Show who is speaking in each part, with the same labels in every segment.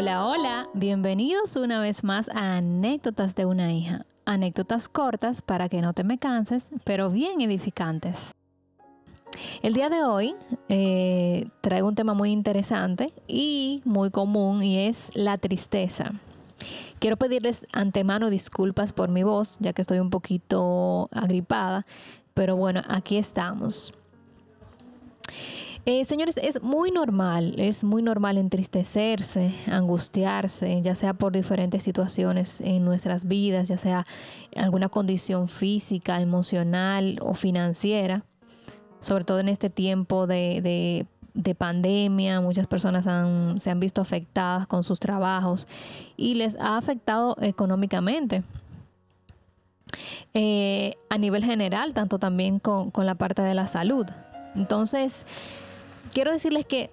Speaker 1: Hola, hola, bienvenidos una vez más a Anécdotas de una hija. Anécdotas cortas para que no te me canses, pero bien edificantes. El día de hoy eh, traigo un tema muy interesante y muy común y es la tristeza. Quiero pedirles antemano disculpas por mi voz, ya que estoy un poquito agripada, pero bueno, aquí estamos. Eh, señores, es muy normal, es muy normal entristecerse, angustiarse, ya sea por diferentes situaciones en nuestras vidas, ya sea alguna condición física, emocional o financiera, sobre todo en este tiempo de, pandemia, muchas personas se han visto afectadas con sus trabajos y les ha afectado económicamente. Eh, a nivel general, tanto también con, con la parte de la salud. Entonces, quiero decirles que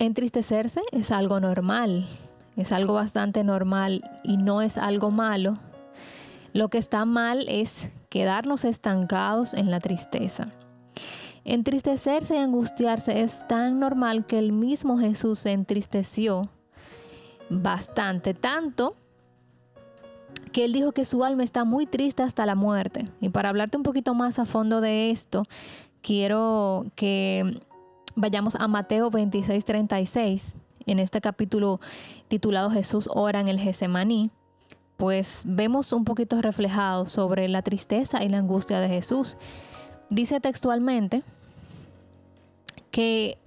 Speaker 1: entristecerse es algo normal, es algo bastante normal y no es algo malo. Lo que está mal es quedarnos estancados en la tristeza. Entristecerse y angustiarse es tan normal que el mismo Jesús se entristeció bastante, tanto que él dijo que su alma está muy triste hasta la muerte. Y para hablarte un poquito más a fondo de esto, quiero que vayamos a Mateo 26, 36, en este capítulo titulado Jesús ora en el Gesemaní, pues vemos un poquito reflejado sobre la tristeza y la angustia de Jesús. Dice textualmente que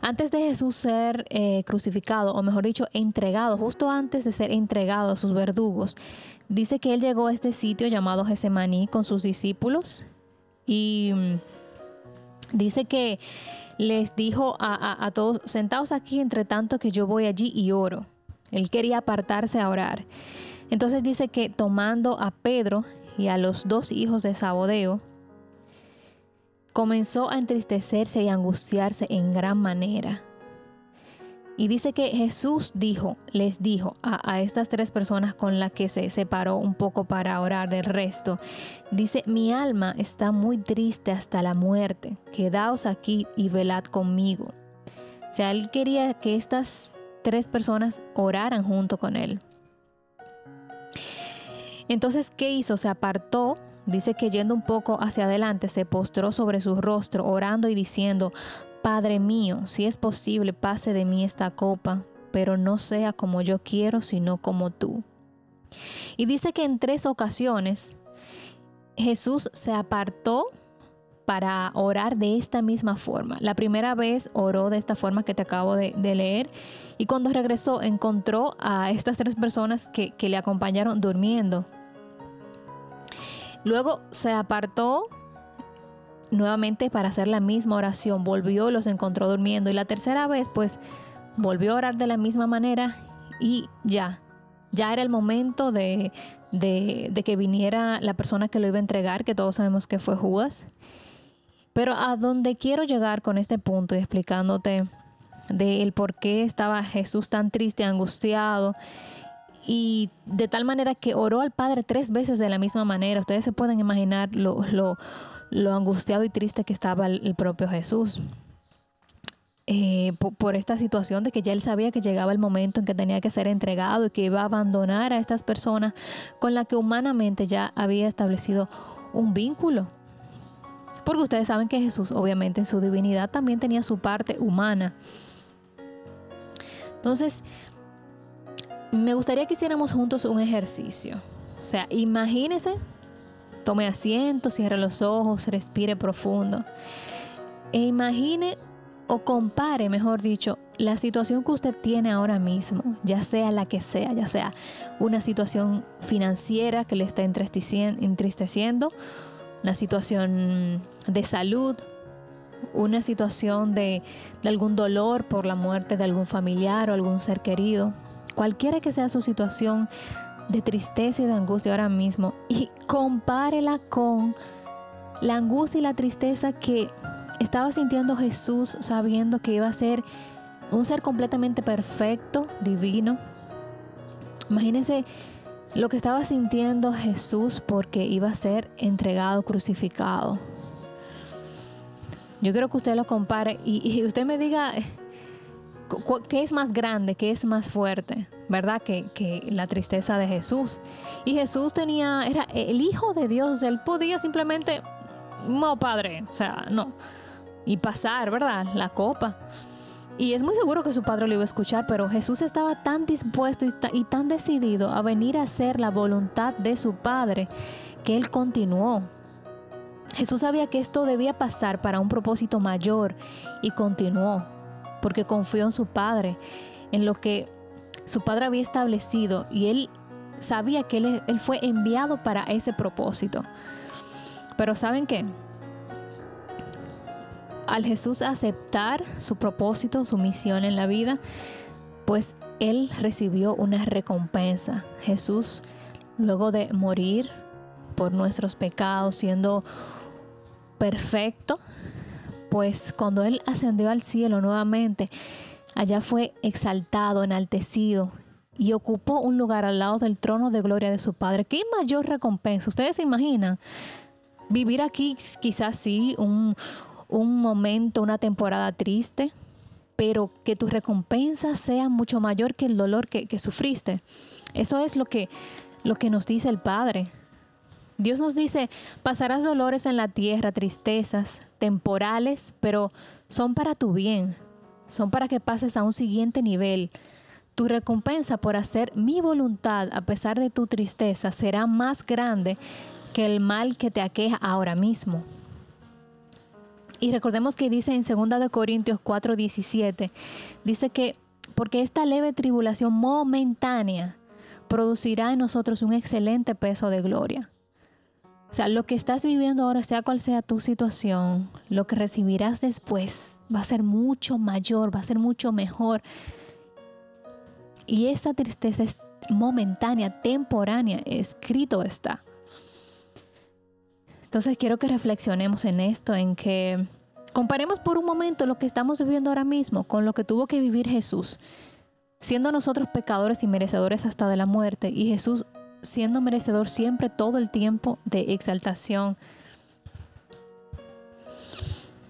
Speaker 1: antes de Jesús ser eh, crucificado, o mejor dicho, entregado, justo antes de ser entregado a sus verdugos, dice que él llegó a este sitio llamado Gesemaní con sus discípulos y mm, dice que les dijo a, todos, sentaos aquí entre tanto que yo voy allí y oro. Él quería apartarse a orar. Entonces dice que tomando a Pedro y a los dos hijos de Sabodeo, comenzó a entristecerse y angustiarse en gran manera. Y dice que Jesús dijo, les dijo a, estas tres personas con las que se separó un poco para orar del resto, dice, mi alma está muy triste hasta la muerte, quedaos aquí y velad conmigo. O sea, él quería que estas tres personas oraran junto con él. Entonces, ¿qué hizo? Se apartó Dice que yendo un poco hacia adelante se postró sobre su rostro, orando y diciendo, Padre mío, si es posible, pase de mí esta copa, pero no sea como yo quiero, sino como tú. Y dice que en tres ocasiones Jesús se apartó para orar de esta misma forma. La primera vez oró de esta forma que te acabo de, leer y cuando regresó encontró a estas tres personas que, que le acompañaron durmiendo. Luego se apartó nuevamente para hacer la misma oración, volvió, los encontró durmiendo y la tercera vez pues volvió a orar de la misma manera y ya, ya era el momento de, de, que viniera la persona que lo iba a entregar, que todos sabemos que fue Judas. Pero a donde quiero llegar con este punto y explicándote de el por qué estaba Jesús tan triste, angustiado y de tal manera que oró al Padre tres veces de la misma manera. Ustedes se pueden imaginar lo, lo, lo angustiado y triste que estaba el, propio Jesús. Eh, por, esta situación de que ya él sabía que llegaba el momento en que tenía que ser entregado y que iba a abandonar a estas personas con las que humanamente ya había establecido un vínculo. Porque ustedes saben que Jesús obviamente en su divinidad también tenía su parte humana. Entonces, me gustaría que hiciéramos juntos un ejercicio. O sea, imagínese Tome asiento, cierre los ojos, respire profundo. E imagine o compare, mejor dicho, la situación que usted tiene ahora mismo, ya sea la que sea, ya sea una situación financiera que le está entristeciendo, una situación de salud, una situación de, de, algún dolor por la muerte de algún familiar o algún ser querido, cualquiera que sea su situación, de tristeza y de angustia ahora mismo y compárela con la angustia y la tristeza que estaba sintiendo Jesús sabiendo que iba a ser un ser completamente perfecto, divino. Imagínense lo que estaba sintiendo Jesús porque iba a ser entregado, crucificado. Yo quiero que usted lo compare y, y usted me diga ¿qué es más grande? ¿Qué es más fuerte? ¿Verdad? Que, que, la tristeza de Jesús. Y Jesús tenía, era el Hijo de Dios, él podía simplemente, no, Padre, o sea, no. Y pasar, ¿verdad? La copa. Y es muy seguro que su padre lo iba a escuchar, pero Jesús estaba tan dispuesto y, tan decidido a venir a hacer la voluntad de su padre que él continuó. Jesús sabía que esto debía pasar para un propósito mayor y continuó, porque confió en su Padre, en lo que su Padre había establecido y él sabía que él, fue enviado para ese propósito. Pero ¿saben qué? Al Jesús aceptar su propósito, su misión en la vida, pues él recibió una recompensa. Jesús, luego de morir por nuestros pecados, siendo perfecto, pues cuando Él ascendió al cielo nuevamente, allá fue exaltado, enaltecido y ocupó un lugar al lado del trono de gloria de su Padre. ¿Qué mayor recompensa? ¿Ustedes se imaginan? Vivir aquí quizás sí, un, momento, una temporada triste, pero que tu recompensa sea mucho mayor que el dolor que, que sufriste. Eso es lo que, lo que nos dice el Padre. Dios nos dice, pasarás dolores en la tierra, tristezas, temporales, pero son para tu bien, son para que pases a un siguiente nivel. Tu recompensa por hacer mi voluntad a pesar de tu tristeza será más grande que el mal que te aqueja ahora mismo. Y recordemos que dice en 2 Corintios 4:17, dice que porque esta leve tribulación momentánea producirá en nosotros un excelente peso de gloria. O sea, lo que estás viviendo ahora, sea cual sea tu situación, lo que recibirás después va a ser mucho mayor, va a ser mucho mejor. Y esa tristeza es momentánea, temporánea, escrito está. Entonces quiero que reflexionemos en esto, en que comparemos por un momento lo que estamos viviendo ahora mismo con lo que tuvo que vivir Jesús, siendo nosotros pecadores y merecedores hasta de la muerte, y Jesús siendo merecedor siempre todo el tiempo de exaltación.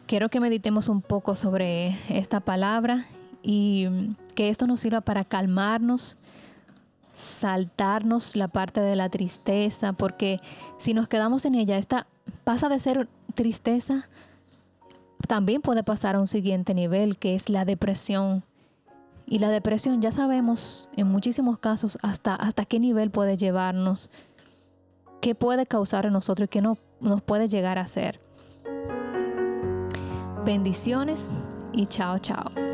Speaker 1: Quiero que meditemos un poco sobre esta palabra y que esto nos sirva para calmarnos, saltarnos la parte de la tristeza, porque si nos quedamos en ella, esta pasa de ser tristeza, también puede pasar a un siguiente nivel, que es la depresión. Y la depresión ya sabemos en muchísimos casos hasta, hasta qué nivel puede llevarnos, qué puede causar en nosotros y qué no, nos puede llegar a hacer. Bendiciones y chao, chao.